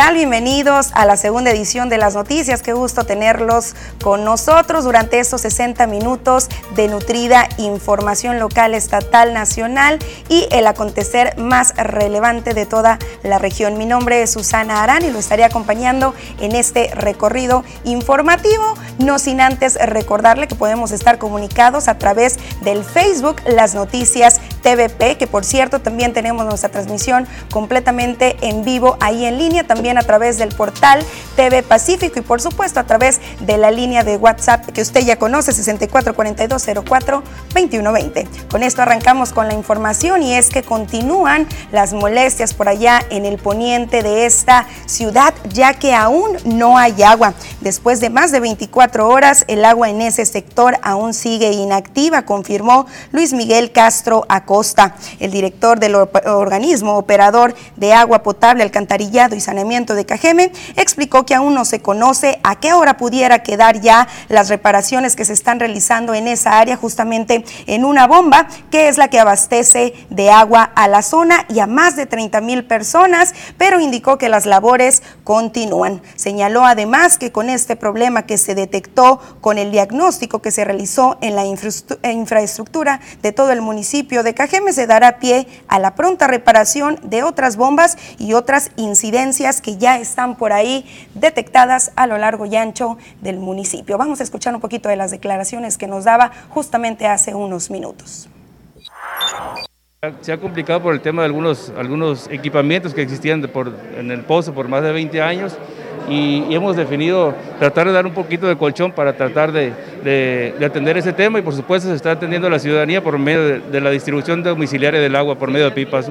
tal? Bienvenidos a la segunda edición de las noticias. Qué gusto tenerlos con nosotros durante estos 60 minutos de nutrida información local, estatal, nacional y el acontecer más relevante de toda la región. Mi nombre es Susana Arán y lo estaré acompañando en este recorrido informativo. No sin antes recordarle que podemos estar comunicados a través del Facebook Las Noticias TVP, que por cierto también tenemos nuestra transmisión completamente en vivo ahí en línea, también a través del portal TV Pacífico y por supuesto a través de la línea de WhatsApp que usted ya conoce, 6442042120. Con esto arrancamos con la información y es que continúan las molestias por allá en el poniente de esta ciudad, ya que aún no hay agua. Después de más de 24 horas, el agua en ese sector aún sigue inactiva, confirmó Luis Miguel Castro Acosta, el director del organismo operador de agua potable, alcantarillado y saneamiento de Cajeme, explicó que aún no se conoce a qué hora pudiera quedar ya las reparaciones que se están realizando en esa área, justamente en una bomba que es la que abastece de agua a la zona y a más de 30 mil personas, pero indicó que las labores continúan. Señaló además que con este problema que se detectó con el diagnóstico que se realizó en la infraestructura de todo el municipio de Cajeme, se dará pie a la pronta reparación de otras bombas y otras incidencias que ya están por ahí detectadas a lo largo y ancho del municipio. Vamos a escuchar un poquito de las declaraciones que nos daba justamente hace unos minutos. Se ha complicado por el tema de algunos, algunos equipamientos que existían en el pozo por más de 20 años y, hemos definido tratar de dar un poquito de colchón para tratar de, de, atender ese tema y por supuesto se está atendiendo a la ciudadanía por medio de, la distribución domiciliaria del agua por medio de pipas.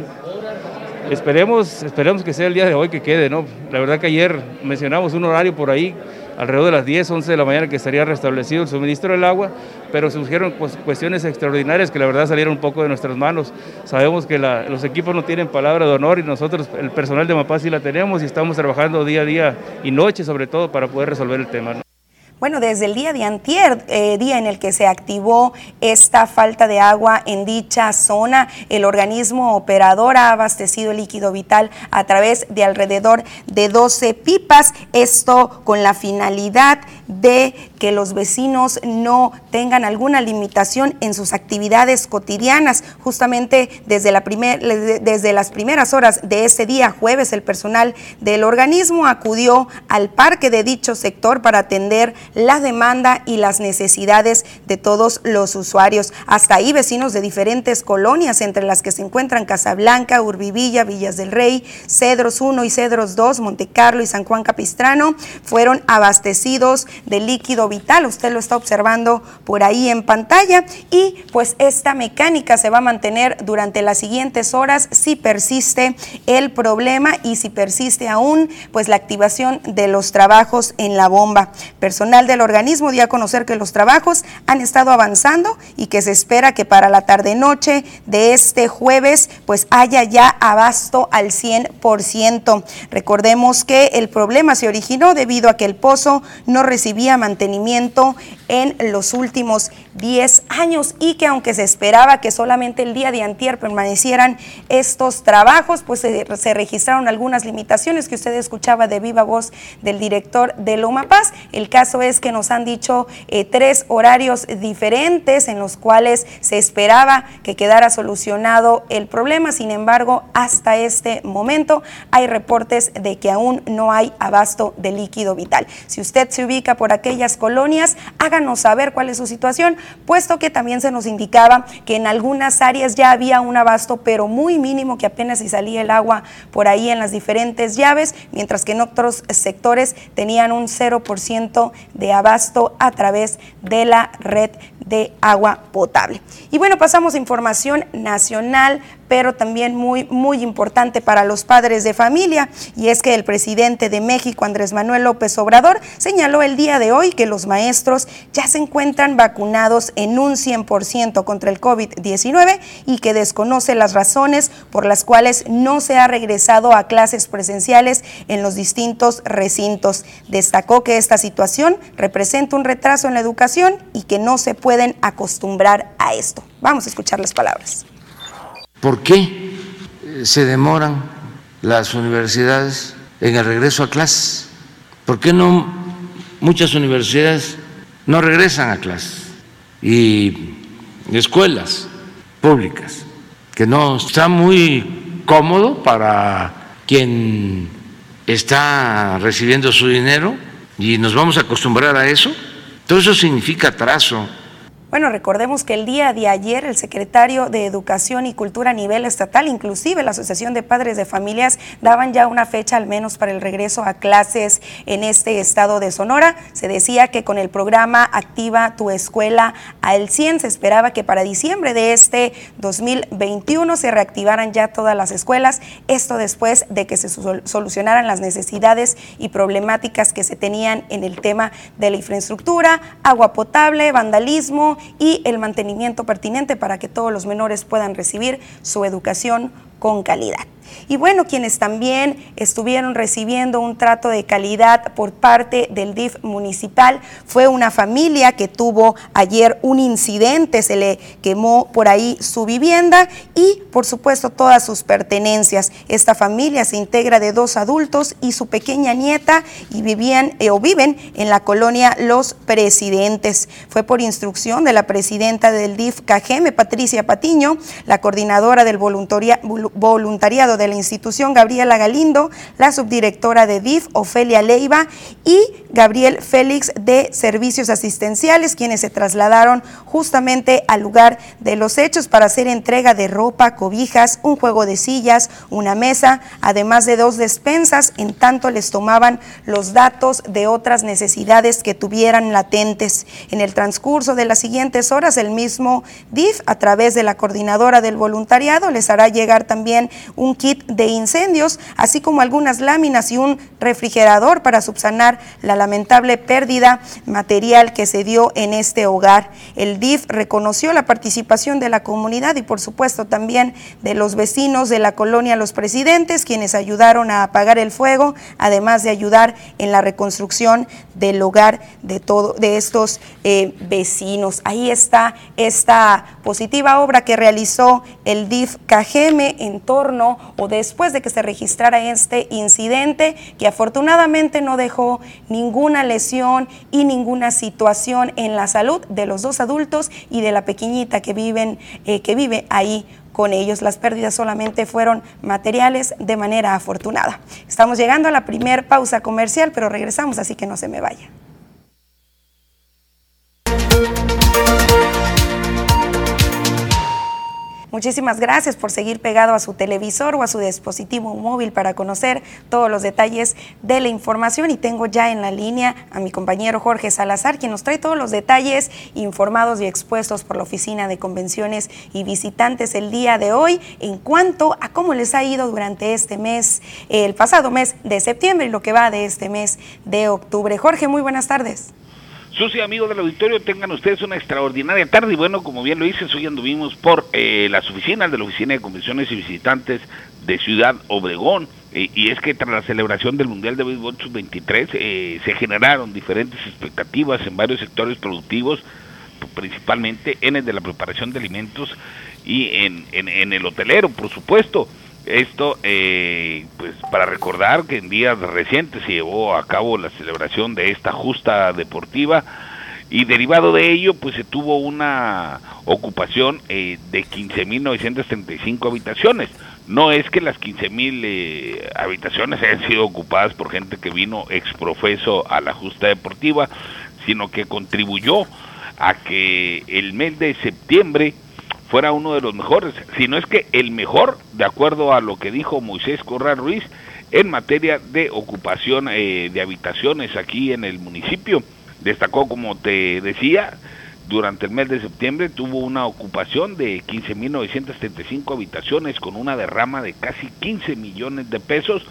Esperemos, esperemos que sea el día de hoy que quede, ¿no? La verdad que ayer mencionamos un horario por ahí, alrededor de las 10, 11 de la mañana que estaría restablecido el suministro del agua, pero surgieron cuestiones extraordinarias que la verdad salieron un poco de nuestras manos. Sabemos que los equipos no tienen palabra de honor y nosotros, el personal de MAPA sí la tenemos y estamos trabajando día a día y noche sobre todo para poder resolver el tema. Bueno, desde el día de antier, eh, día en el que se activó esta falta de agua en dicha zona, el organismo operador ha abastecido líquido vital a través de alrededor de 12 pipas, esto con la finalidad de que los vecinos no tengan alguna limitación en sus actividades cotidianas. Justamente desde, la primer, desde las primeras horas de ese día, jueves, el personal del organismo acudió al parque de dicho sector para atender la demanda y las necesidades de todos los usuarios. Hasta ahí vecinos de diferentes colonias, entre las que se encuentran Casablanca, Urbivilla, Villas del Rey, Cedros 1 y Cedros 2, Montecarlo y San Juan Capistrano, fueron abastecidos de líquido vital. Usted lo está observando por ahí en pantalla y pues esta mecánica se va a mantener durante las siguientes horas si persiste el problema y si persiste aún pues la activación de los trabajos en la bomba. Personal del organismo dio a conocer que los trabajos han estado avanzando y que se espera que para la tarde-noche de este jueves pues haya ya abasto al 100%. Recordemos que el problema se originó debido a que el pozo no recibía mantenimiento en los últimos 10 años y que aunque se esperaba que solamente el día de antier permanecieran estos trabajos, pues se, registraron algunas limitaciones que usted escuchaba de viva voz del director de Loma Paz. El caso es que nos han dicho eh, tres horarios diferentes en los cuales se esperaba que quedara solucionado el problema. Sin embargo, hasta este momento hay reportes de que aún no hay abasto de líquido vital. Si usted se ubica por aquellas colonias, háganos saber cuál es su situación, puesto que también se nos indicaba que en algunas áreas ya había un abasto, pero muy mínimo, que apenas si salía el agua por ahí en las diferentes llaves, mientras que en otros sectores tenían un 0% de abasto a través de la red de agua potable. Y bueno, pasamos a información nacional pero también muy, muy importante para los padres de familia, y es que el presidente de México, Andrés Manuel López Obrador, señaló el día de hoy que los maestros ya se encuentran vacunados en un 100% contra el COVID-19 y que desconoce las razones por las cuales no se ha regresado a clases presenciales en los distintos recintos. Destacó que esta situación representa un retraso en la educación y que no se acostumbrar a esto. Vamos a escuchar las palabras. ¿Por qué se demoran las universidades en el regreso a clases. ¿Por qué no muchas universidades no regresan a clases? Y escuelas públicas, que no está muy cómodo para quien está recibiendo su dinero y nos vamos a acostumbrar a eso. Todo eso significa atraso bueno, recordemos que el día de ayer el secretario de Educación y Cultura a nivel estatal, inclusive la Asociación de Padres de Familias, daban ya una fecha al menos para el regreso a clases en este estado de Sonora. Se decía que con el programa Activa tu Escuela al 100 se esperaba que para diciembre de este 2021 se reactivaran ya todas las escuelas. Esto después de que se solucionaran las necesidades y problemáticas que se tenían en el tema de la infraestructura, agua potable, vandalismo, y el mantenimiento pertinente para que todos los menores puedan recibir su educación con calidad. Y bueno, quienes también estuvieron recibiendo un trato de calidad por parte del DIF municipal fue una familia que tuvo ayer un incidente, se le quemó por ahí su vivienda y por supuesto todas sus pertenencias. Esta familia se integra de dos adultos y su pequeña nieta y vivían eh, o viven en la colonia Los Presidentes. Fue por instrucción de la presidenta del DIF Cajeme, Patricia Patiño, la coordinadora del voluntariado de la institución Gabriela Galindo, la subdirectora de DIF Ofelia Leiva y Gabriel Félix de Servicios Asistenciales, quienes se trasladaron justamente al lugar de los hechos para hacer entrega de ropa, cobijas, un juego de sillas, una mesa, además de dos despensas, en tanto les tomaban los datos de otras necesidades que tuvieran latentes. En el transcurso de las siguientes horas, el mismo DIF, a través de la coordinadora del voluntariado, les hará llegar también un kit de incendios, así como algunas láminas y un refrigerador para subsanar la lamentable pérdida material que se dio en este hogar. El DIF reconoció la participación de la comunidad y por supuesto también de los vecinos de la colonia Los Presidentes, quienes ayudaron a apagar el fuego, además de ayudar en la reconstrucción del hogar de, todo, de estos eh, vecinos. Ahí está esta positiva obra que realizó el DIF Cajeme en torno o después de que se registrara este incidente que afortunadamente no dejó ninguna lesión y ninguna situación en la salud de los dos adultos y de la pequeñita que, viven, eh, que vive ahí con ellos. Las pérdidas solamente fueron materiales de manera afortunada. Estamos llegando a la primera pausa comercial, pero regresamos, así que no se me vaya. Muchísimas gracias por seguir pegado a su televisor o a su dispositivo móvil para conocer todos los detalles de la información y tengo ya en la línea a mi compañero Jorge Salazar, quien nos trae todos los detalles informados y expuestos por la Oficina de Convenciones y Visitantes el día de hoy en cuanto a cómo les ha ido durante este mes, el pasado mes de septiembre y lo que va de este mes de octubre. Jorge, muy buenas tardes. Susi, amigos del auditorio, tengan ustedes una extraordinaria tarde y bueno, como bien lo dices, hoy anduvimos por eh, las oficinas de la Oficina de Convenciones y Visitantes de Ciudad Obregón eh, y es que tras la celebración del Mundial de Béisbol Sub-23 eh, se generaron diferentes expectativas en varios sectores productivos, principalmente en el de la preparación de alimentos y en el hotelero, por supuesto. Esto, eh, pues para recordar que en días recientes se llevó a cabo la celebración de esta justa deportiva y derivado de ello, pues se tuvo una ocupación eh, de 15.935 habitaciones. No es que las 15.000 eh, habitaciones hayan sido ocupadas por gente que vino exprofeso a la justa deportiva, sino que contribuyó a que el mes de septiembre fuera uno de los mejores, si no es que el mejor, de acuerdo a lo que dijo Moisés Corral Ruiz en materia de ocupación eh, de habitaciones aquí en el municipio. Destacó, como te decía, durante el mes de septiembre tuvo una ocupación de 15.975 habitaciones con una derrama de casi 15 millones de pesos,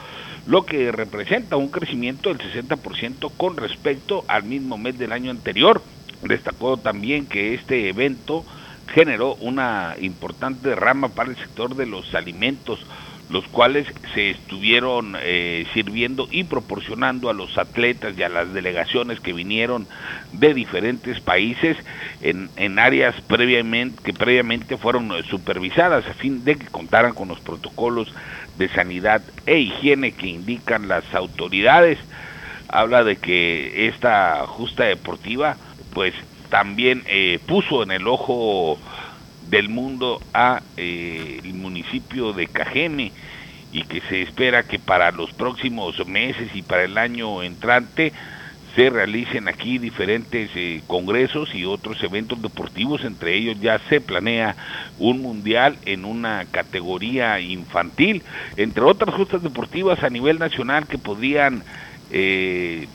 lo que representa un crecimiento del 60% con respecto al mismo mes del año anterior. Destacó también que este evento generó una importante rama para el sector de los alimentos, los cuales se estuvieron eh, sirviendo y proporcionando a los atletas y a las delegaciones que vinieron de diferentes países en, en áreas previamente, que previamente fueron supervisadas a fin de que contaran con los protocolos de sanidad e higiene que indican las autoridades. Habla de que esta justa deportiva pues también eh, puso en el ojo del mundo a eh, el municipio de Cajeme y que se espera que para los próximos meses y para el año entrante se realicen aquí diferentes eh, congresos y otros eventos deportivos, entre ellos ya se planea un mundial en una categoría infantil, entre otras justas deportivas a nivel nacional que podrían eh,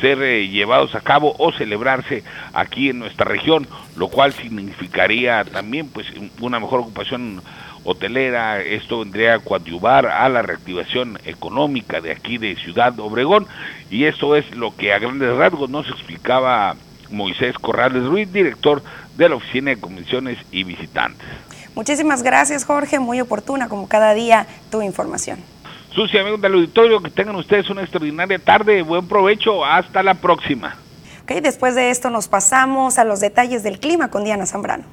ser eh, llevados a cabo o celebrarse aquí en nuestra región, lo cual significaría también pues una mejor ocupación hotelera, esto vendría a coadyuvar a la reactivación económica de aquí de Ciudad Obregón y esto es lo que a grandes rasgos nos explicaba Moisés Corrales Ruiz, director de la Oficina de Convenciones y Visitantes. Muchísimas gracias Jorge, muy oportuna como cada día tu información. Sucia, amigos del auditorio, que tengan ustedes una extraordinaria tarde, buen provecho, hasta la próxima. Ok, después de esto nos pasamos a los detalles del clima con Diana Zambrano.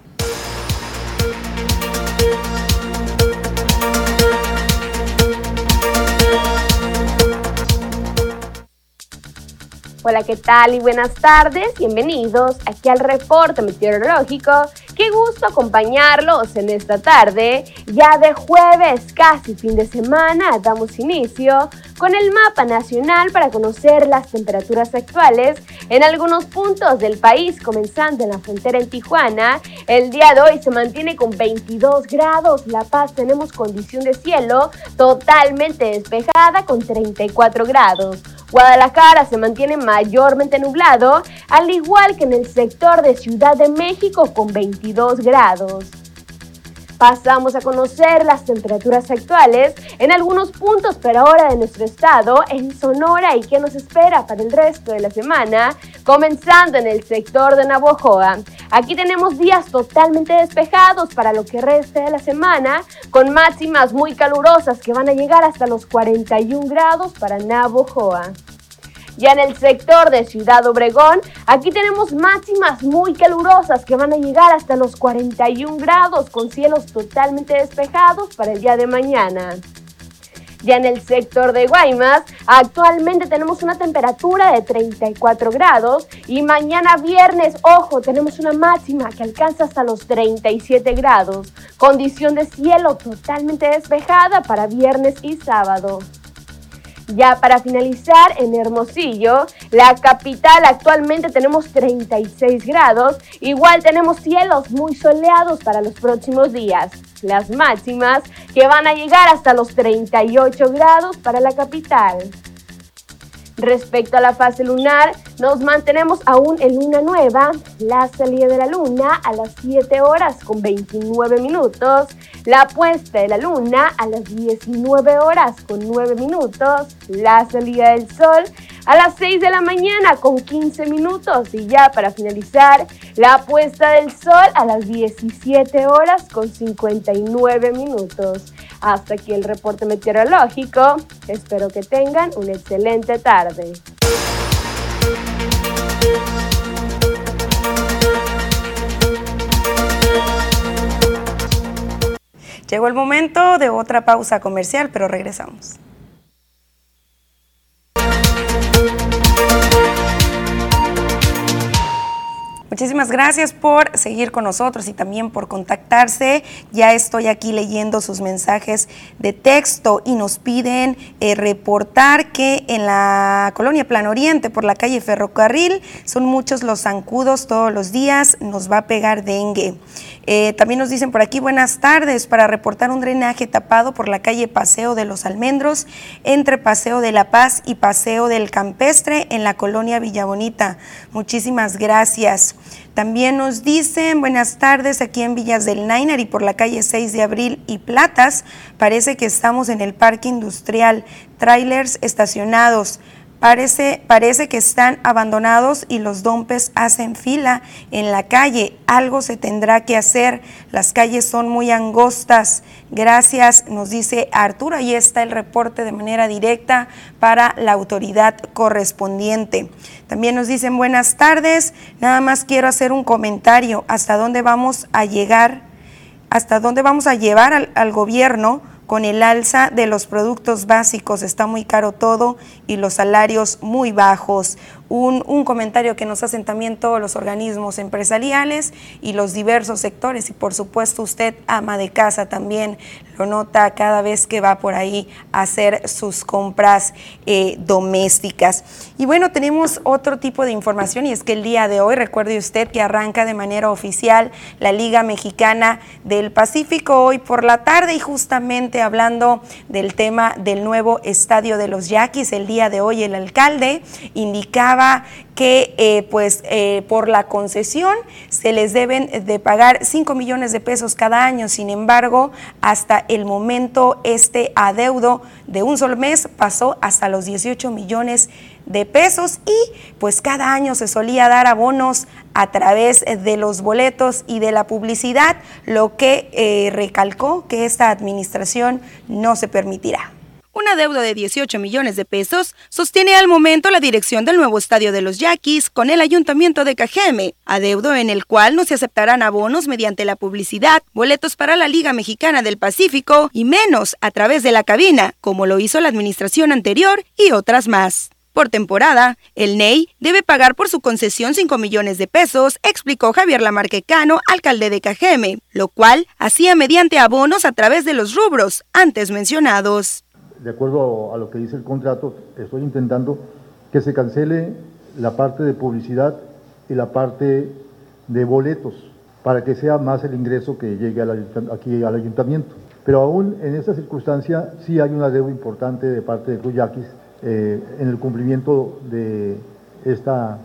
Hola, ¿qué tal y buenas tardes? Bienvenidos aquí al reporte meteorológico. Qué gusto acompañarlos en esta tarde. Ya de jueves, casi fin de semana, damos inicio con el mapa nacional para conocer las temperaturas actuales en algunos puntos del país, comenzando en la frontera en Tijuana. El día de hoy se mantiene con 22 grados. La Paz tenemos condición de cielo totalmente despejada con 34 grados. Guadalajara se mantiene mayormente nublado, al igual que en el sector de Ciudad de México con 22 grados. Pasamos a conocer las temperaturas actuales en algunos puntos pero ahora de nuestro estado, en Sonora y qué nos espera para el resto de la semana, comenzando en el sector de Navojoa. Aquí tenemos días totalmente despejados para lo que resta de la semana, con máximas muy calurosas que van a llegar hasta los 41 grados para Navojoa. Ya en el sector de Ciudad Obregón, aquí tenemos máximas muy calurosas que van a llegar hasta los 41 grados con cielos totalmente despejados para el día de mañana. Ya en el sector de Guaymas, actualmente tenemos una temperatura de 34 grados y mañana viernes, ojo, tenemos una máxima que alcanza hasta los 37 grados. Condición de cielo totalmente despejada para viernes y sábado. Ya para finalizar, en Hermosillo, la capital, actualmente tenemos 36 grados. Igual tenemos cielos muy soleados para los próximos días. Las máximas que van a llegar hasta los 38 grados para la capital. Respecto a la fase lunar, nos mantenemos aún en luna nueva, la salida de la luna a las 7 horas con 29 minutos, la puesta de la luna a las 19 horas con 9 minutos, la salida del sol a las 6 de la mañana con 15 minutos y ya para finalizar, la puesta del sol a las 17 horas con 59 minutos. Hasta aquí el reporte meteorológico. Espero que tengan una excelente tarde. Llegó el momento de otra pausa comercial, pero regresamos. Muchísimas gracias por seguir con nosotros y también por contactarse. Ya estoy aquí leyendo sus mensajes de texto y nos piden eh, reportar que en la colonia Plan Oriente, por la calle Ferrocarril, son muchos los zancudos todos los días, nos va a pegar dengue. Eh, también nos dicen por aquí, buenas tardes, para reportar un drenaje tapado por la calle Paseo de los Almendros, entre Paseo de la Paz y Paseo del Campestre, en la colonia Villabonita. Muchísimas gracias. También nos dicen, buenas tardes, aquí en Villas del Nainar y por la calle 6 de Abril y Platas, parece que estamos en el parque industrial, trailers estacionados Parece, parece que están abandonados y los dompes hacen fila en la calle. Algo se tendrá que hacer. Las calles son muy angostas. Gracias, nos dice Arturo. Ahí está el reporte de manera directa para la autoridad correspondiente. También nos dicen buenas tardes. Nada más quiero hacer un comentario. ¿Hasta dónde vamos a llegar? ¿Hasta dónde vamos a llevar al, al gobierno? Con el alza de los productos básicos, está muy caro todo y los salarios muy bajos un, comentario que nos hacen también todos los organismos empresariales y los diversos sectores y por supuesto usted, ama de casa, también lo nota cada vez que va por ahí a hacer sus compras eh, domésticas. Y bueno, tenemos otro tipo de información y es que el día de hoy, recuerde usted que arranca de manera oficial la Liga Mexicana del Pacífico hoy por la tarde y justamente hablando del tema del nuevo estadio de los Yaquis, el día de hoy el alcalde indicaba que eh, pues eh, por la concesión se les deben de pagar 5 millones de pesos cada año. Sin embargo, hasta el momento este adeudo de un solo mes pasó hasta los 18 millones de pesos y pues cada año se solía dar abonos a través de los boletos y de la publicidad, lo que eh, recalcó que esta administración no se permitirá. Una deuda de 18 millones de pesos sostiene al momento la dirección del nuevo estadio de los Yaquis con el ayuntamiento de Cajeme, adeudo en el cual no se aceptarán abonos mediante la publicidad, boletos para la Liga Mexicana del Pacífico y menos a través de la cabina, como lo hizo la administración anterior y otras más. Por temporada, el NEI debe pagar por su concesión 5 millones de pesos, explicó Javier Lamarquecano, alcalde de Cajeme, lo cual hacía mediante abonos a través de los rubros antes mencionados de acuerdo a lo que dice el contrato, estoy intentando que se cancele la parte de publicidad y la parte de boletos para que sea más el ingreso que llegue aquí al ayuntamiento. Pero aún en esta circunstancia sí hay una deuda importante de parte de Cruz eh, en el cumplimiento de esta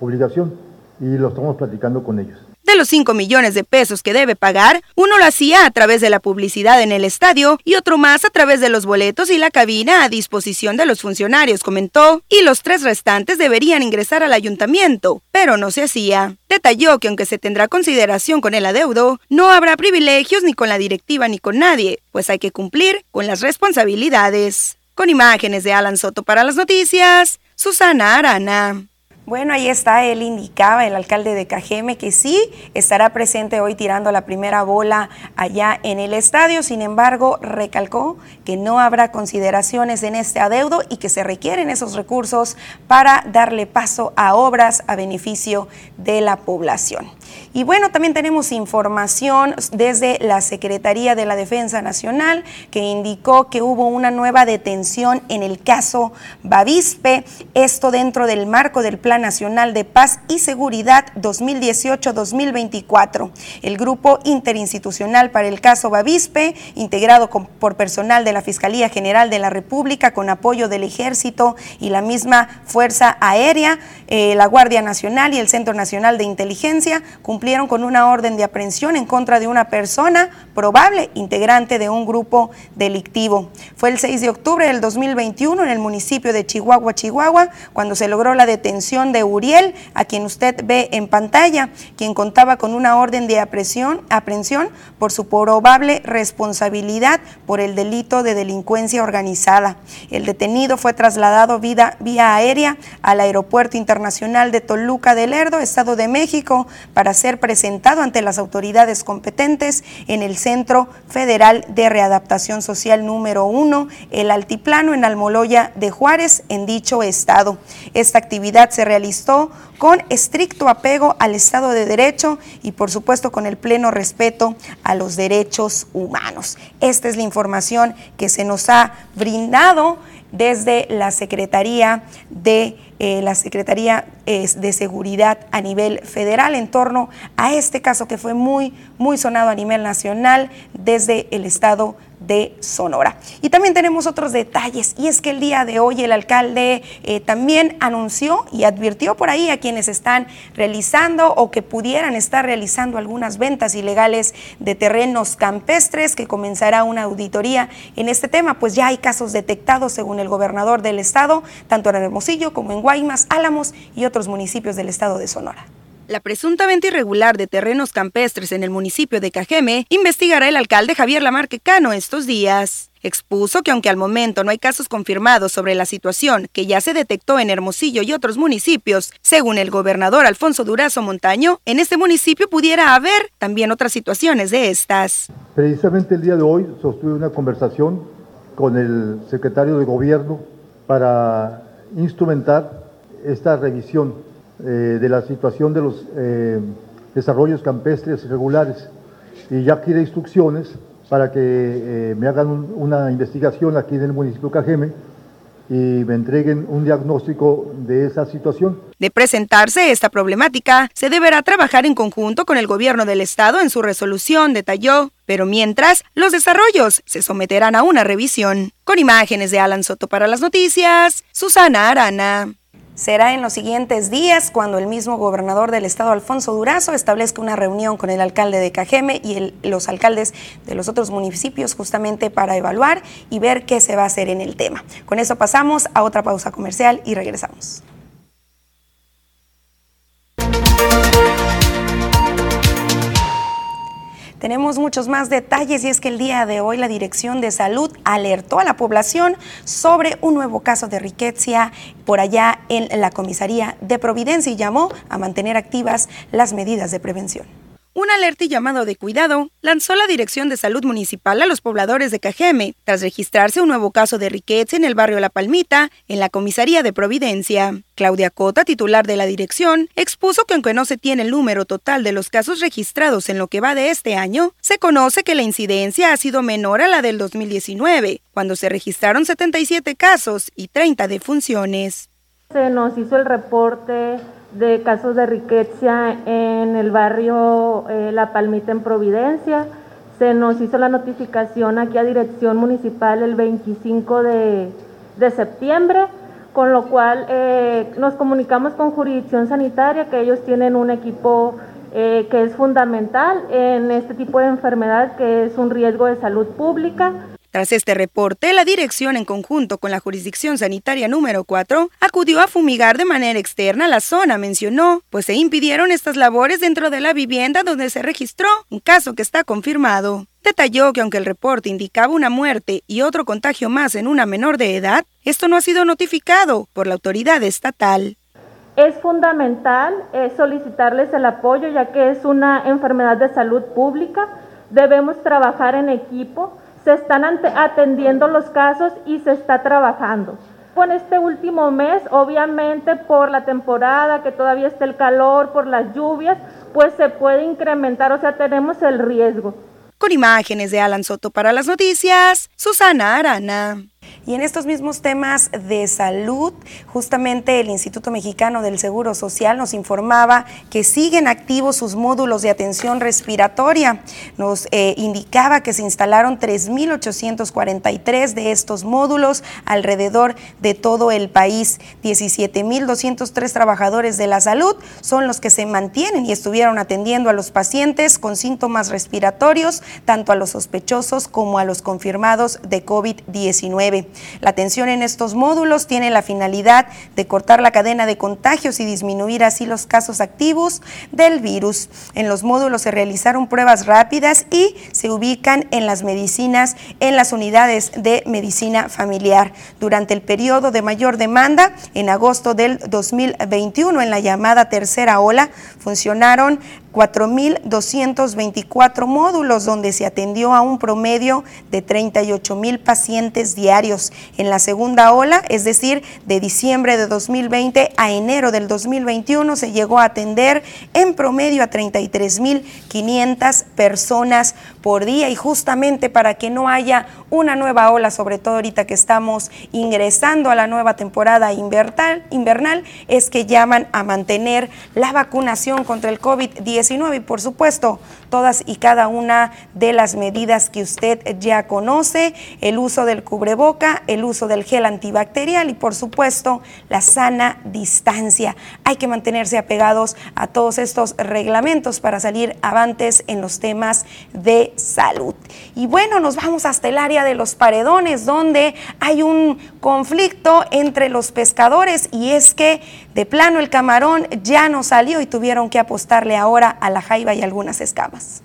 obligación y lo estamos platicando con ellos. De los 5 millones de pesos que debe pagar, uno lo hacía a través de la publicidad en el estadio y otro más a través de los boletos y la cabina a disposición de los funcionarios, comentó, y los tres restantes deberían ingresar al ayuntamiento, pero no se hacía. Detalló que aunque se tendrá consideración con el adeudo, no habrá privilegios ni con la directiva ni con nadie, pues hay que cumplir con las responsabilidades. Con imágenes de Alan Soto para las noticias, Susana Arana. Bueno, ahí está, él indicaba, el alcalde de Cajeme, que sí estará presente hoy tirando la primera bola allá en el estadio. Sin embargo, recalcó que no habrá consideraciones en este adeudo y que se requieren esos recursos para darle paso a obras a beneficio de la población. Y bueno, también tenemos información desde la Secretaría de la Defensa Nacional que indicó que hubo una nueva detención en el caso Bavispe, esto dentro del marco del Plan Nacional de Paz y Seguridad 2018-2024. El grupo interinstitucional para el caso Bavispe, integrado por personal de la Fiscalía General de la República con apoyo del Ejército y la misma Fuerza Aérea, eh, la Guardia Nacional y el Centro Nacional de Inteligencia, cumplieron con una orden de aprehensión en contra de una persona probable integrante de un grupo delictivo. Fue el 6 de octubre del 2021 en el municipio de Chihuahua, Chihuahua, cuando se logró la detención de Uriel, a quien usted ve en pantalla, quien contaba con una orden de aprehensión, aprehensión por su probable responsabilidad por el delito de delincuencia organizada. El detenido fue trasladado vía, vía aérea al Aeropuerto Internacional de Toluca del Lerdo, Estado de México, para ser presentado ante las autoridades competentes en el Centro Federal de Readaptación Social número 1, el Altiplano en Almoloya de Juárez, en dicho estado. Esta actividad se realizó con estricto apego al Estado de Derecho y por supuesto con el pleno respeto a los derechos humanos. Esta es la información que se nos ha brindado desde la Secretaría de eh, la Secretaría de Seguridad a nivel federal en torno a este caso que fue muy, muy sonado a nivel nacional desde el estado de Sonora. Y también tenemos otros detalles, y es que el día de hoy el alcalde eh, también anunció y advirtió por ahí a quienes están realizando o que pudieran estar realizando algunas ventas ilegales de terrenos campestres, que comenzará una auditoría en este tema, pues ya hay casos detectados según el gobernador del estado, tanto en Hermosillo como en Guaymas, Álamos y otros municipios del estado de Sonora. La presunta venta irregular de terrenos campestres en el municipio de Cajeme investigará el alcalde Javier Lamarque Cano estos días. Expuso que aunque al momento no hay casos confirmados sobre la situación que ya se detectó en Hermosillo y otros municipios, según el gobernador Alfonso Durazo Montaño, en este municipio pudiera haber también otras situaciones de estas. Precisamente el día de hoy sostuve una conversación con el secretario de gobierno para instrumentar esta revisión eh, de la situación de los eh, desarrollos campestres irregulares y ya quiere instrucciones para que eh, me hagan una investigación aquí en el municipio Cajeme y me entreguen un diagnóstico de esa situación. De presentarse esta problemática, se deberá trabajar en conjunto con el gobierno del estado en su resolución, detalló. Pero mientras, los desarrollos se someterán a una revisión. Con imágenes de Alan Soto para las noticias, Susana Arana. Será en los siguientes días cuando el mismo gobernador del estado, Alfonso Durazo, establezca una reunión con el alcalde de Cajeme y los alcaldes de los otros municipios justamente para evaluar y ver qué se va a hacer en el tema. Con eso pasamos a otra pausa comercial y regresamos. Tenemos muchos más detalles y es que el día de hoy la Dirección de Salud alertó a la población sobre un nuevo caso de riqueza por allá en la comisaría de Providencia y llamó a mantener activas las medidas de prevención. Un alerta y llamado de cuidado lanzó la Dirección de Salud Municipal a los pobladores de Cajeme, tras registrarse un nuevo caso de riqueza en el barrio La Palmita, en la comisaría de Providencia. Claudia Cota, titular de la dirección, expuso que aunque no se tiene el número total de los casos registrados en lo que va de este año, se conoce que la incidencia ha sido menor a la del 2019, cuando se registraron 77 casos y 30 defunciones. Se nos hizo el reporte de casos de riqueza en el barrio eh, La Palmita en Providencia. Se nos hizo la notificación aquí a Dirección Municipal el 25 de, septiembre, con lo cual eh, nos comunicamos con Jurisdicción Sanitaria, que ellos tienen un equipo eh, que es fundamental en este tipo de enfermedad, que es un riesgo de salud pública. Tras este reporte, la dirección, en conjunto con la jurisdicción sanitaria número 4, acudió a fumigar de manera externa la zona, mencionó, pues se impidieron estas labores dentro de la vivienda donde se registró un caso que está confirmado. Detalló que aunque el reporte indicaba una muerte y otro contagio más en una menor de edad, esto no ha sido notificado por la autoridad estatal. Es fundamental eh, solicitarles el apoyo ya que es una enfermedad de salud pública. Debemos trabajar en equipo se están atendiendo los casos y se está trabajando. Con este último mes, obviamente por la temporada, que todavía está el calor, por las lluvias, pues se puede incrementar, o sea, tenemos el riesgo. Con imágenes de Alan Soto para las noticias, Susana Arana. Y en estos mismos temas de salud, justamente el Instituto Mexicano del Seguro Social nos informaba que siguen activos sus módulos de atención respiratoria. Nos eh, indicaba que se instalaron 3.843 de estos módulos alrededor de todo el país. 17.203 trabajadores de la salud son los que se mantienen y estuvieron atendiendo a los pacientes con síntomas respiratorios, tanto a los sospechosos como a los confirmados de COVID-19. La atención en estos módulos tiene la finalidad de cortar la cadena de contagios y disminuir así los casos activos del virus. En los módulos se realizaron pruebas rápidas y se ubican en las medicinas, en las unidades de medicina familiar. Durante el periodo de mayor demanda, en agosto del 2021, en la llamada tercera ola, funcionaron 4.224 módulos donde se atendió a un promedio de 38.000 pacientes diarios En la segunda ola, es decir, de diciembre de 2020 a enero del 2021, se llegó a atender en promedio a 33.500 personas por día. Y justamente para que no haya una nueva ola, sobre todo ahorita que estamos ingresando a la nueva temporada invernal, es que llaman a mantener la vacunación contra el COVID-19 y por supuesto todas y cada una de las medidas que usted ya conoce, el uso del cubreboca, el uso del gel antibacterial y por supuesto la sana distancia. Hay que mantenerse apegados a todos estos reglamentos para salir avantes en los temas de salud. Y bueno, nos vamos hasta el área de los paredones donde hay un conflicto entre los pescadores y es que de plano el camarón ya no salió y tuvieron que apostarle ahora a la jaiba y algunas escamas.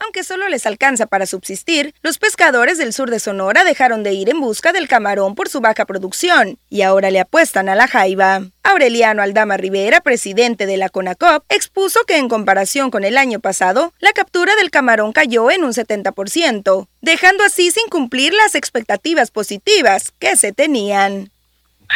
Aunque solo les alcanza para subsistir, los pescadores del sur de Sonora dejaron de ir en busca del camarón por su baja producción y ahora le apuestan a la jaiba. Aureliano Aldama Rivera, presidente de la CONACOP, expuso que en comparación con el año pasado, la captura del camarón cayó en un 70%, dejando así sin cumplir las expectativas positivas que se tenían.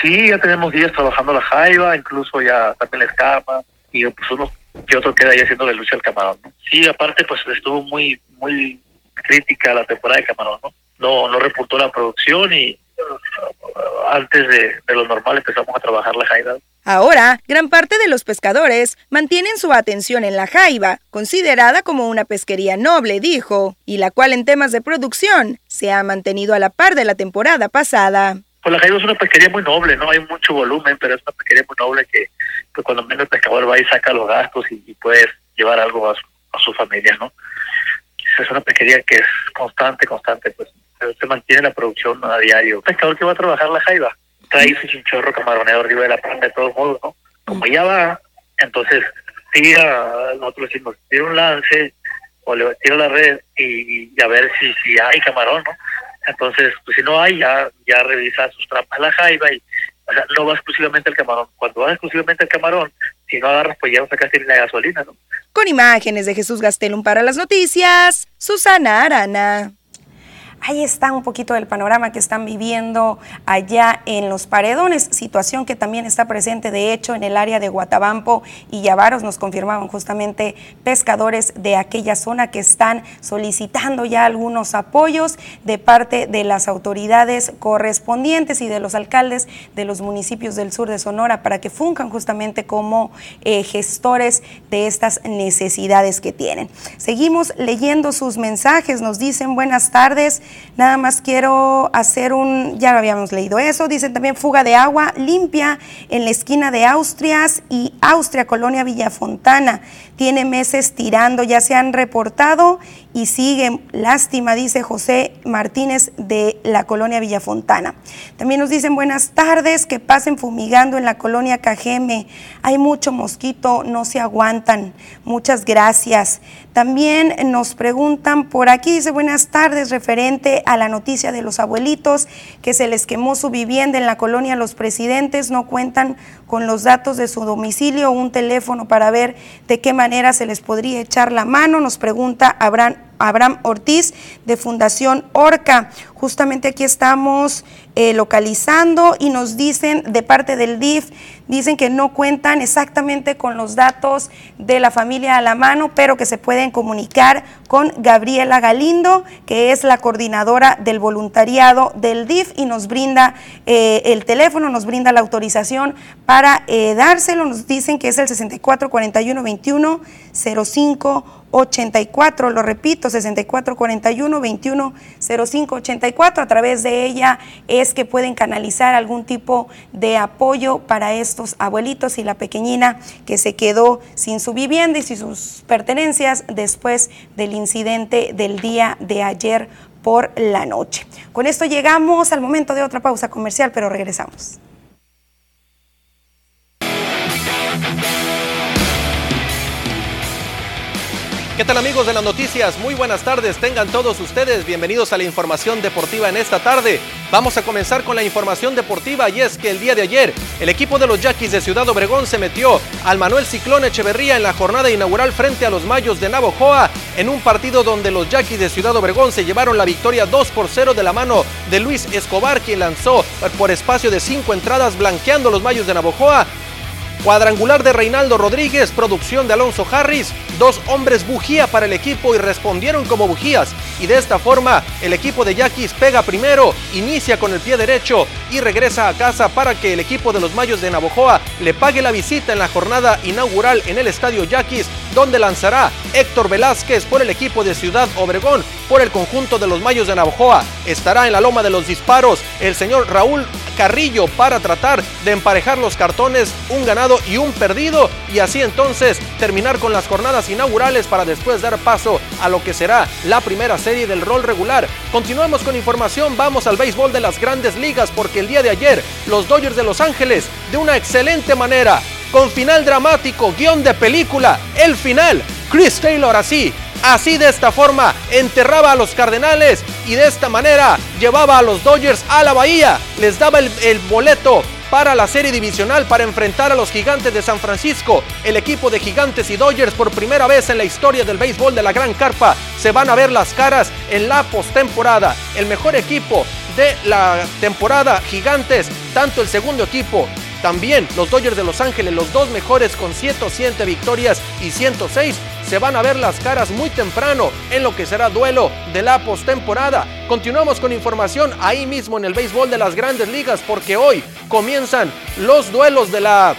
Sí, ya tenemos días trabajando la jaiba, incluso ya también la escama, y pues unos que otro queda ahí haciendo la lucha al camarón. Sí, aparte pues estuvo muy muy crítica la temporada de camarón, ¿no? No, no reportó la producción y uh, antes de, lo normal empezamos a trabajar la jaiba. Ahora, gran parte de los pescadores mantienen su atención en la jaiba, considerada como una pesquería noble, dijo, y la cual en temas de producción se ha mantenido a la par de la temporada pasada. Pues la jaiba es una pesquería muy noble, ¿no? Hay mucho volumen, pero es una pesquería muy noble que pues cuando menos el pescador va y saca los gastos y, puede llevar algo a su, familia, ¿no? Es una pesquería que es constante, constante, pues se mantiene la producción a diario. Pescador que va a trabajar la jaiba trae su chinchorro camaronero arriba de la planta de todos modos, ¿no? Como ya va, entonces tira, nosotros decimos, tira un lance o le tira la red y, a ver si, si hay camarón, ¿no? Entonces, pues si no hay, ya, ya revisa sus trampas la jaiba y o sea, no va exclusivamente al camarón. Cuando va exclusivamente al camarón, si no agarras, pues ya no sacas ni la gasolina, ¿no? Con imágenes de Jesús Gastelum para las noticias, Susana Arana ahí está un poquito del panorama que están viviendo allá en los paredones, situación que también está presente de hecho en el área de Guatabampo y Yavaros, nos confirmaban justamente pescadores de aquella zona que están solicitando ya algunos apoyos de parte de las autoridades correspondientes y de los alcaldes de los municipios del sur de Sonora para que funjan justamente como eh, gestores de estas necesidades que tienen. Seguimos leyendo sus mensajes, nos dicen buenas tardes. Nada más quiero hacer un, ya lo habíamos leído eso, dicen también fuga de agua limpia en la esquina de Austrias y Austria, Colonia Villafontana. Tiene meses tirando, ya se han reportado y sigue. Lástima, dice José Martínez de la Colonia Villafontana. También nos dicen buenas tardes, que pasen fumigando en la Colonia Cajeme. Hay mucho mosquito, no se aguantan. Muchas gracias. También nos preguntan por aquí, dice buenas tardes, referente a la noticia de los abuelitos que se les quemó su vivienda en la colonia Los Presidentes, no cuentan con los datos de su domicilio un teléfono para ver de qué manera se les podría echar la mano, nos pregunta Abraham Abraham Ortiz de Fundación Orca. Justamente aquí estamos eh, localizando y nos dicen de parte del DIF, dicen que no cuentan exactamente con los datos de la familia a la mano, pero que se pueden comunicar con Gabriela Galindo, que es la coordinadora del voluntariado del DIF y nos brinda eh, el teléfono, nos brinda la autorización para eh, dárselo. Nos dicen que es el 644121 05 84, lo repito, 6441 210584. A través de ella es que pueden canalizar algún tipo de apoyo para estos abuelitos y la pequeñina que se quedó sin su vivienda y sin sus pertenencias después del incidente del día de ayer por la noche. Con esto llegamos al momento de otra pausa comercial, pero regresamos. ¿Qué tal amigos de las noticias? Muy buenas tardes, tengan todos ustedes bienvenidos a la información deportiva en esta tarde. Vamos a comenzar con la información deportiva y es que el día de ayer el equipo de los Yaquis de Ciudad Obregón se metió al Manuel Ciclón Echeverría en la jornada inaugural frente a los Mayos de Navojoa en un partido donde los Yaquis de Ciudad Obregón se llevaron la victoria 2 por 0 de la mano de Luis Escobar quien lanzó por espacio de 5 entradas blanqueando los Mayos de Navojoa Cuadrangular de Reinaldo Rodríguez, producción de Alonso Harris, dos hombres bujía para el equipo y respondieron como bujías. Y de esta forma, el equipo de Yaquis pega primero, inicia con el pie derecho y regresa a casa para que el equipo de los Mayos de Navojoa le pague la visita en la jornada inaugural en el estadio Yaquis, donde lanzará Héctor Velázquez por el equipo de Ciudad Obregón, por el conjunto de los Mayos de Navojoa. Estará en la loma de los disparos el señor Raúl Carrillo para tratar de emparejar los cartones, un ganado y un perdido, y así entonces terminar con las jornadas inaugurales para después dar paso a lo que será la primera serie del rol regular. Continuamos con información, vamos al béisbol de las grandes ligas porque el día de ayer los Dodgers de Los Ángeles, de una excelente manera, con final dramático, guion de película, el final, Chris Taylor así Así de esta forma enterraba a los Cardenales y de esta manera llevaba a los Dodgers a la bahía. Les daba el, boleto para la serie divisional para enfrentar a los gigantes de San Francisco. El equipo de gigantes y Dodgers por primera vez en la historia del béisbol de la Gran Carpa se van a ver las caras en la postemporada. El mejor equipo de la temporada gigantes, tanto el segundo equipo también los Dodgers de Los Ángeles, los dos mejores con 107 victorias y 106, se van a ver las caras muy temprano en lo que será duelo de la postemporada. Continuamos con información ahí mismo en el béisbol de las grandes ligas porque hoy comienzan los duelos de la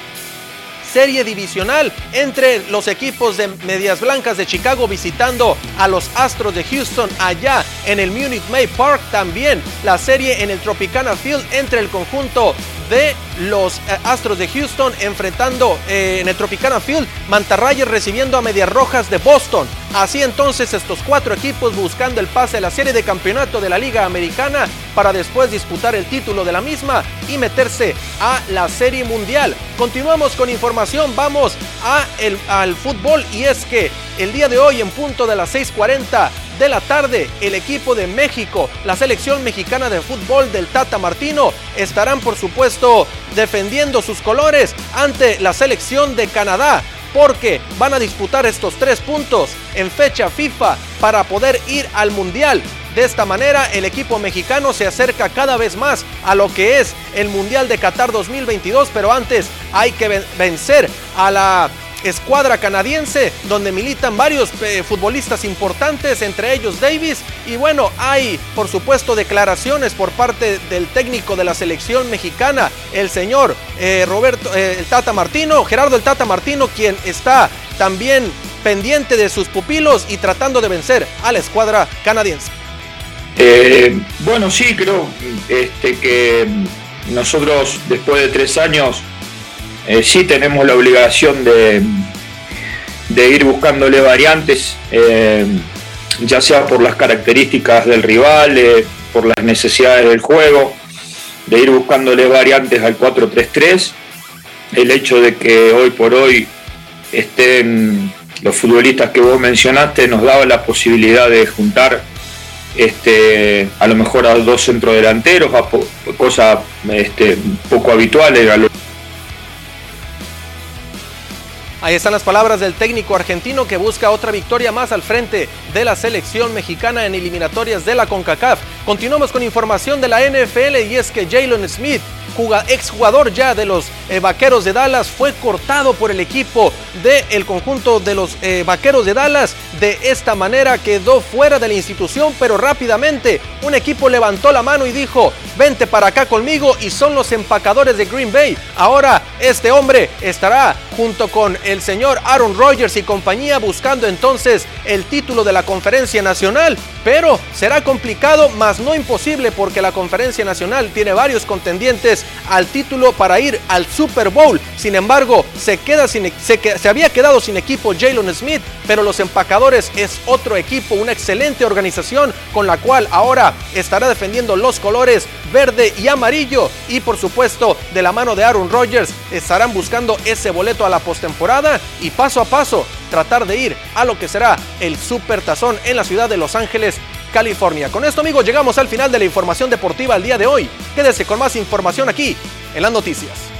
serie divisional entre los equipos de Medias Blancas de Chicago visitando a los Astros de Houston allá en el Munich May Park. También la serie en el Tropicana Field entre el conjunto de los eh, Astros de Houston enfrentando eh, en el Tropicana Field, Mantarrayas recibiendo a Medias Rojas de Boston. Así entonces estos cuatro equipos buscando el pase a la serie de campeonato de la Liga Americana para después disputar el título de la misma y meterse a la serie mundial. Continuamos con información, vamos a el, al fútbol y es que el día de hoy en punto de las 6.40 de la tarde, el equipo de México, la selección mexicana de fútbol del Tata Martino, estarán por supuesto defendiendo sus colores ante la selección de Canadá porque van a disputar estos tres puntos en fecha FIFA para poder ir al Mundial. De esta manera, el equipo mexicano se acerca cada vez más a lo que es el Mundial de Qatar 2022, pero antes hay que vencer a la escuadra canadiense donde militan varios eh, futbolistas importantes, entre ellos Davis. Y bueno, hay por supuesto declaraciones por parte del técnico de la selección mexicana, el señor eh, Roberto eh, el Tata Martino, Gerardo el Tata Martino, quien está también pendiente de sus pupilos y tratando de vencer a la escuadra canadiense. bueno, sí, creo este, que nosotros después de tres años eh, sí tenemos la obligación de, de ir buscándole variantes, eh, ya sea por las características del rival, eh, por las necesidades del juego, de ir buscándole variantes al 4-3-3. El hecho de que hoy por hoy estén los futbolistas que vos mencionaste nos daba la posibilidad de juntar este, a lo mejor a dos centrodelanteros, cosa este, poco habituales a Ahí están las palabras del técnico argentino que busca otra victoria más al frente de la selección mexicana en eliminatorias de la CONCACAF. Continuamos con información de la NFL y es que Jalen Smith exjugador ya de los eh, Vaqueros de Dallas, fue cortado por el equipo del conjunto de los eh, Vaqueros de Dallas. De esta manera quedó fuera de la institución, pero rápidamente un equipo levantó la mano y dijo, vente para acá conmigo y son los empacadores de Green Bay. Ahora este hombre estará junto con el señor Aaron Rodgers y compañía buscando entonces el título de la conferencia nacional, pero será complicado, mas no imposible porque la conferencia nacional tiene varios contendientes al título para ir al Super Bowl. Sin embargo, se, queda sin, se, se había quedado sin equipo Jalen Smith, pero los empacadores es otro equipo, una excelente organización con la cual ahora estará defendiendo los colores verde y amarillo. Y por supuesto, de la mano de Aaron Rodgers, estarán buscando ese boleto a la postemporada y paso a paso tratar de ir a lo que será el Super Tazón en la ciudad de Los Ángeles, California. Con esto amigos llegamos al final de la información deportiva el día de hoy. Quédese con más información aquí en las noticias.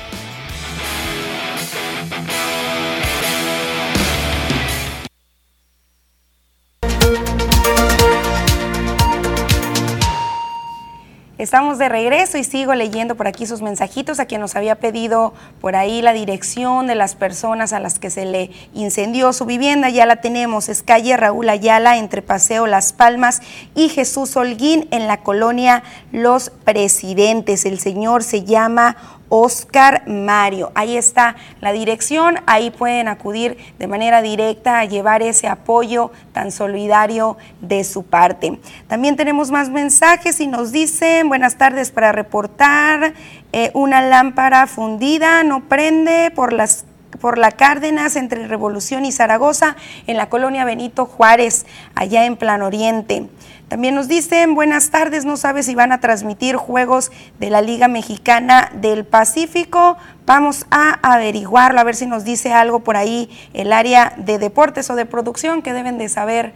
Estamos de regreso y sigo leyendo por aquí sus mensajitos a quien nos había pedido por ahí la dirección de las personas a las que se le incendió su vivienda. Ya la tenemos, es calle Raúl Ayala entre Paseo Las Palmas y Jesús Holguín en la colonia Los Presidentes. El señor se llama Oscar Mario. Ahí está la dirección, ahí pueden acudir de manera directa a llevar ese apoyo tan solidario de su parte. También tenemos más mensajes y nos dicen, buenas tardes para reportar, eh, una lámpara fundida no prende por las por la Cárdenas entre Revolución y Zaragoza en la colonia Benito Juárez, allá en Plan Oriente. También nos dicen, buenas tardes, no sabe si van a transmitir juegos de la Liga Mexicana del Pacífico. Vamos a averiguarlo, a ver si nos dice algo por ahí el área de deportes o de producción que deben de saber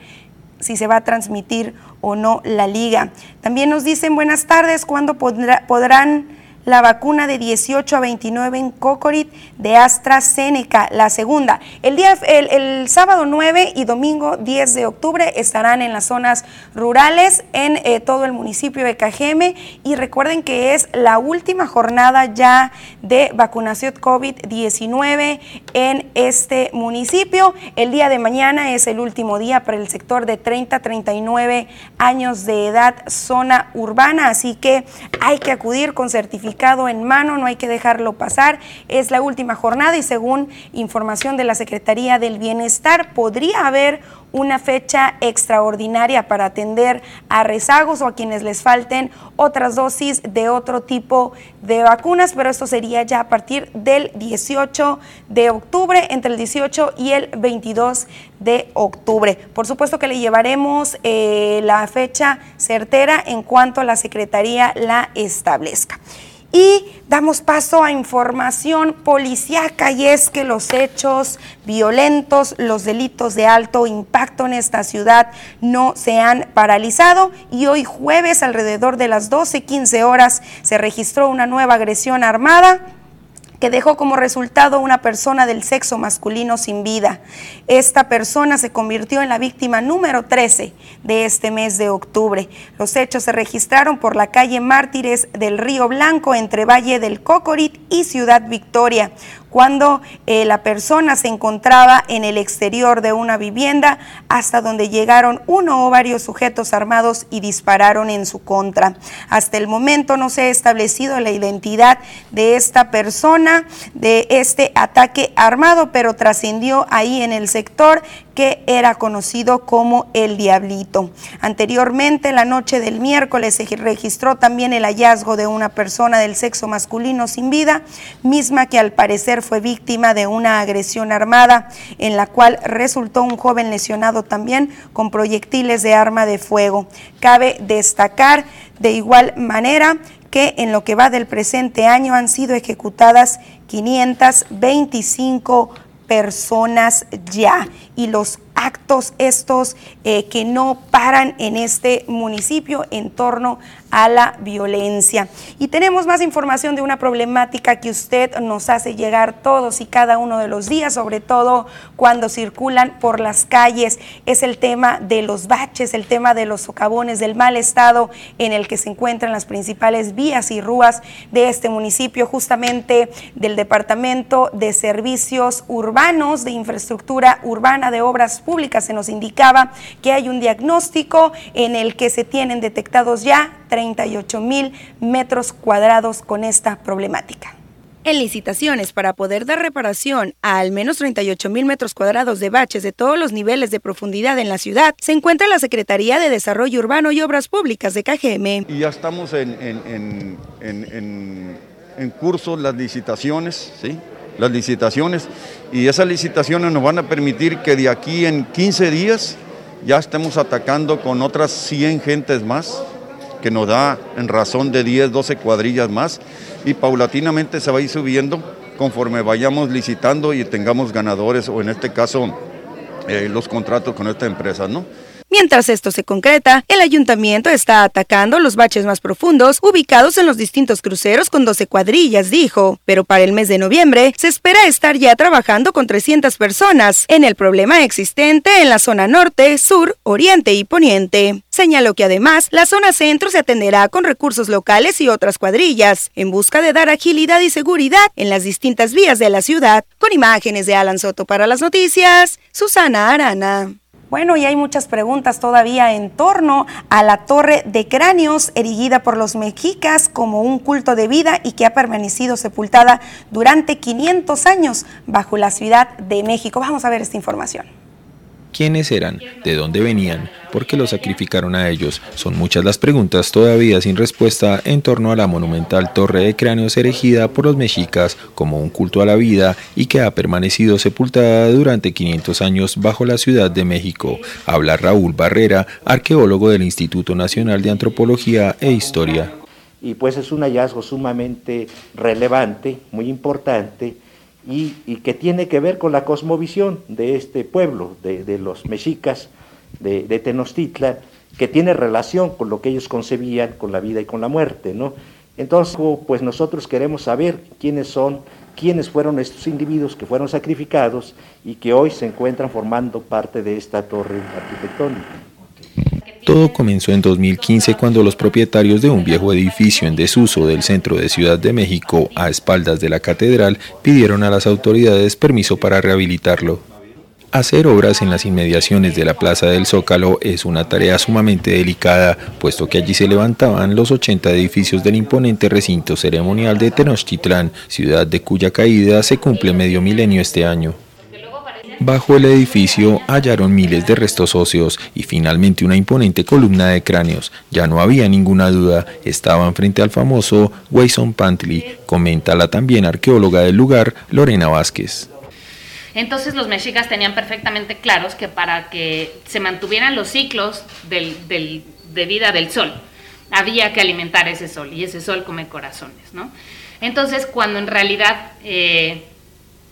si se va a transmitir o no la liga. También nos dicen, buenas tardes, ¿cuándo podrán la vacuna de 18 a 29 en Cocorit de AstraZeneca, la segunda. El, día, el, sábado 9 y domingo 10 de octubre estarán en las zonas rurales en eh, todo el municipio de Cajeme y recuerden que es la última jornada ya de vacunación COVID-19 en este municipio. El día de mañana es el último día para el sector de 30 a 39 años de edad zona urbana, así que hay que acudir con certificado en mano, no hay que dejarlo pasar. Es la última jornada y según información de la Secretaría del Bienestar, podría haber una fecha extraordinaria para atender a rezagos o a quienes les falten otras dosis de otro tipo de vacunas, pero esto sería ya a partir del 18 de octubre, entre el 18 y el 22 de octubre. Por supuesto que le llevaremos eh, la fecha certera en cuanto la Secretaría la establezca. Y damos paso a información policíaca y es que los hechos violentos, los delitos de alto impacto en esta ciudad no se han paralizado y hoy jueves alrededor de las 12.15 horas se registró una nueva agresión armada que dejó como resultado una persona del sexo masculino sin vida. Esta persona se convirtió en la víctima número 13 de este mes de octubre. Los hechos se registraron por la calle Mártires del Río Blanco entre Valle del Cocorit y Ciudad Victoria cuando eh, la persona se encontraba en el exterior de una vivienda hasta donde llegaron uno o varios sujetos armados y dispararon en su contra. Hasta el momento no se ha establecido la identidad de esta persona, de este ataque armado, pero trascendió ahí en el sector que era conocido como el Diablito. Anteriormente, la noche del miércoles, se registró también el hallazgo de una persona del sexo masculino sin vida, misma que al parecer fue víctima de una agresión armada, en la cual resultó un joven lesionado también con proyectiles de arma de fuego. Cabe destacar de igual manera que en lo que va del presente año han sido ejecutadas 525 personas ya y los actos estos eh, que no paran en este municipio en torno a la violencia. Y tenemos más información de una problemática que usted nos hace llegar todos y cada uno de los días, sobre todo cuando circulan por las calles. Es el tema de los baches, el tema de los socavones, del mal estado en el que se encuentran las principales vías y rúas de este municipio, justamente del Departamento de Servicios Urbanos, de Infraestructura Urbana, de Obras Públicas. Se nos indicaba que hay un diagnóstico en el que se tienen detectados ya 38 mil metros cuadrados con esta problemática. En licitaciones para poder dar reparación a al menos 38 mil metros cuadrados de baches de todos los niveles de profundidad en la ciudad, se encuentra la Secretaría de Desarrollo Urbano y Obras Públicas de KGM. Y ya estamos en, en, en, en curso las licitaciones, ¿sí? Las licitaciones, y esas licitaciones nos van a permitir que de aquí en 15 días ya estemos atacando con otras 100 gentes más, que nos da en razón de 10, 12 cuadrillas más y paulatinamente se va a ir subiendo conforme vayamos licitando y tengamos ganadores o en este caso eh, los contratos con esta empresa, ¿no? Mientras esto se concreta, el ayuntamiento está atacando los baches más profundos ubicados en los distintos cruceros con 12 cuadrillas, dijo. Pero para el mes de noviembre se espera estar ya trabajando con 300 personas en el problema existente en la zona norte, sur, oriente y poniente. Señaló que además la zona centro se atenderá con recursos locales y otras cuadrillas, en busca de dar agilidad y seguridad en las distintas vías de la ciudad. Con imágenes de Alan Soto para las noticias, Susana Arana. Bueno, y hay muchas preguntas todavía en torno a la torre de cráneos erigida por los mexicas como un culto de vida y que ha permanecido sepultada durante 500 años bajo la Ciudad de México. Vamos a ver esta información quiénes eran, de dónde venían, por qué los sacrificaron a ellos. Son muchas las preguntas todavía sin respuesta en torno a la monumental torre de cráneos erigida por los mexicas como un culto a la vida y que ha permanecido sepultada durante 500 años bajo la Ciudad de México. Habla Raúl Barrera, arqueólogo del Instituto Nacional de Antropología e Historia. Y pues es un hallazgo sumamente relevante, muy importante, y, que tiene que ver con la cosmovisión de este pueblo, de, los mexicas de, de, Tenochtitlan, que tiene relación con lo que ellos concebían con la vida y con la muerte, ¿no? Entonces, pues nosotros queremos saber quiénes son, quiénes fueron estos individuos que fueron sacrificados y que hoy se encuentran formando parte de esta torre arquitectónica. Todo comenzó en 2015 cuando los propietarios de un viejo edificio en desuso del centro de Ciudad de México, a espaldas de la catedral, pidieron a las autoridades permiso para rehabilitarlo. Hacer obras en las inmediaciones de la Plaza del Zócalo es una tarea sumamente delicada, puesto que allí se levantaban los 80 edificios del imponente recinto ceremonial de Tenochtitlán, ciudad de cuya caída se cumple medio milenio este año. Bajo el edificio hallaron miles de restos óseos y finalmente una imponente columna de cráneos. Ya no había ninguna duda, estaban frente al famoso Wayson Pantley, comenta la también arqueóloga del lugar, Lorena Vázquez. Entonces los mexicas tenían perfectamente claros que para que se mantuvieran los ciclos de vida del sol, había que alimentar ese sol y ese sol come corazones, ¿no? Entonces cuando en realidad... Eh,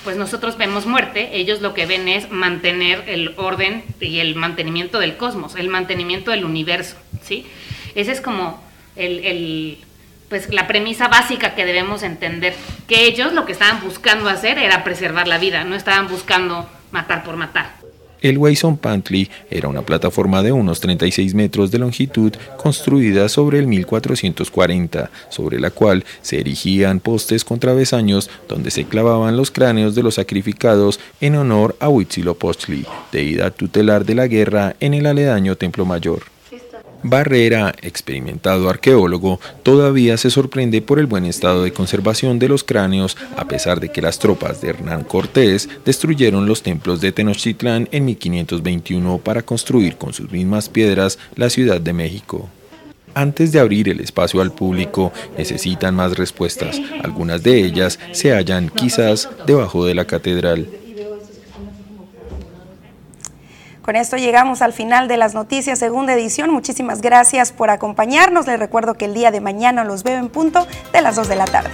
pues nosotros vemos muerte, ellos lo que ven es mantener el orden y el mantenimiento del cosmos, el mantenimiento del universo, ¿sí? Esa es como el, pues la premisa básica que debemos entender, que ellos lo que estaban buscando hacer era preservar la vida, no estaban buscando matar por matar. El Wayson Pantley era una plataforma de unos 36 metros de longitud construida sobre el 1440, sobre la cual se erigían postes con travesaños donde se clavaban los cráneos de los sacrificados en honor a Huitzilopochtli, deidad tutelar de la guerra en el aledaño Templo Mayor. Barrera, experimentado arqueólogo, todavía se sorprende por el buen estado de conservación de los cráneos, a pesar de que las tropas de Hernán Cortés destruyeron los templos de Tenochtitlán en 1521 para construir con sus mismas piedras la Ciudad de México. Antes de abrir el espacio al público, necesitan más respuestas. Algunas de ellas se hallan quizás debajo de la catedral. Con esto llegamos al final de las noticias, segunda edición. Muchísimas gracias por acompañarnos. Les recuerdo que el día de mañana los veo en punto de las 2 de la tarde.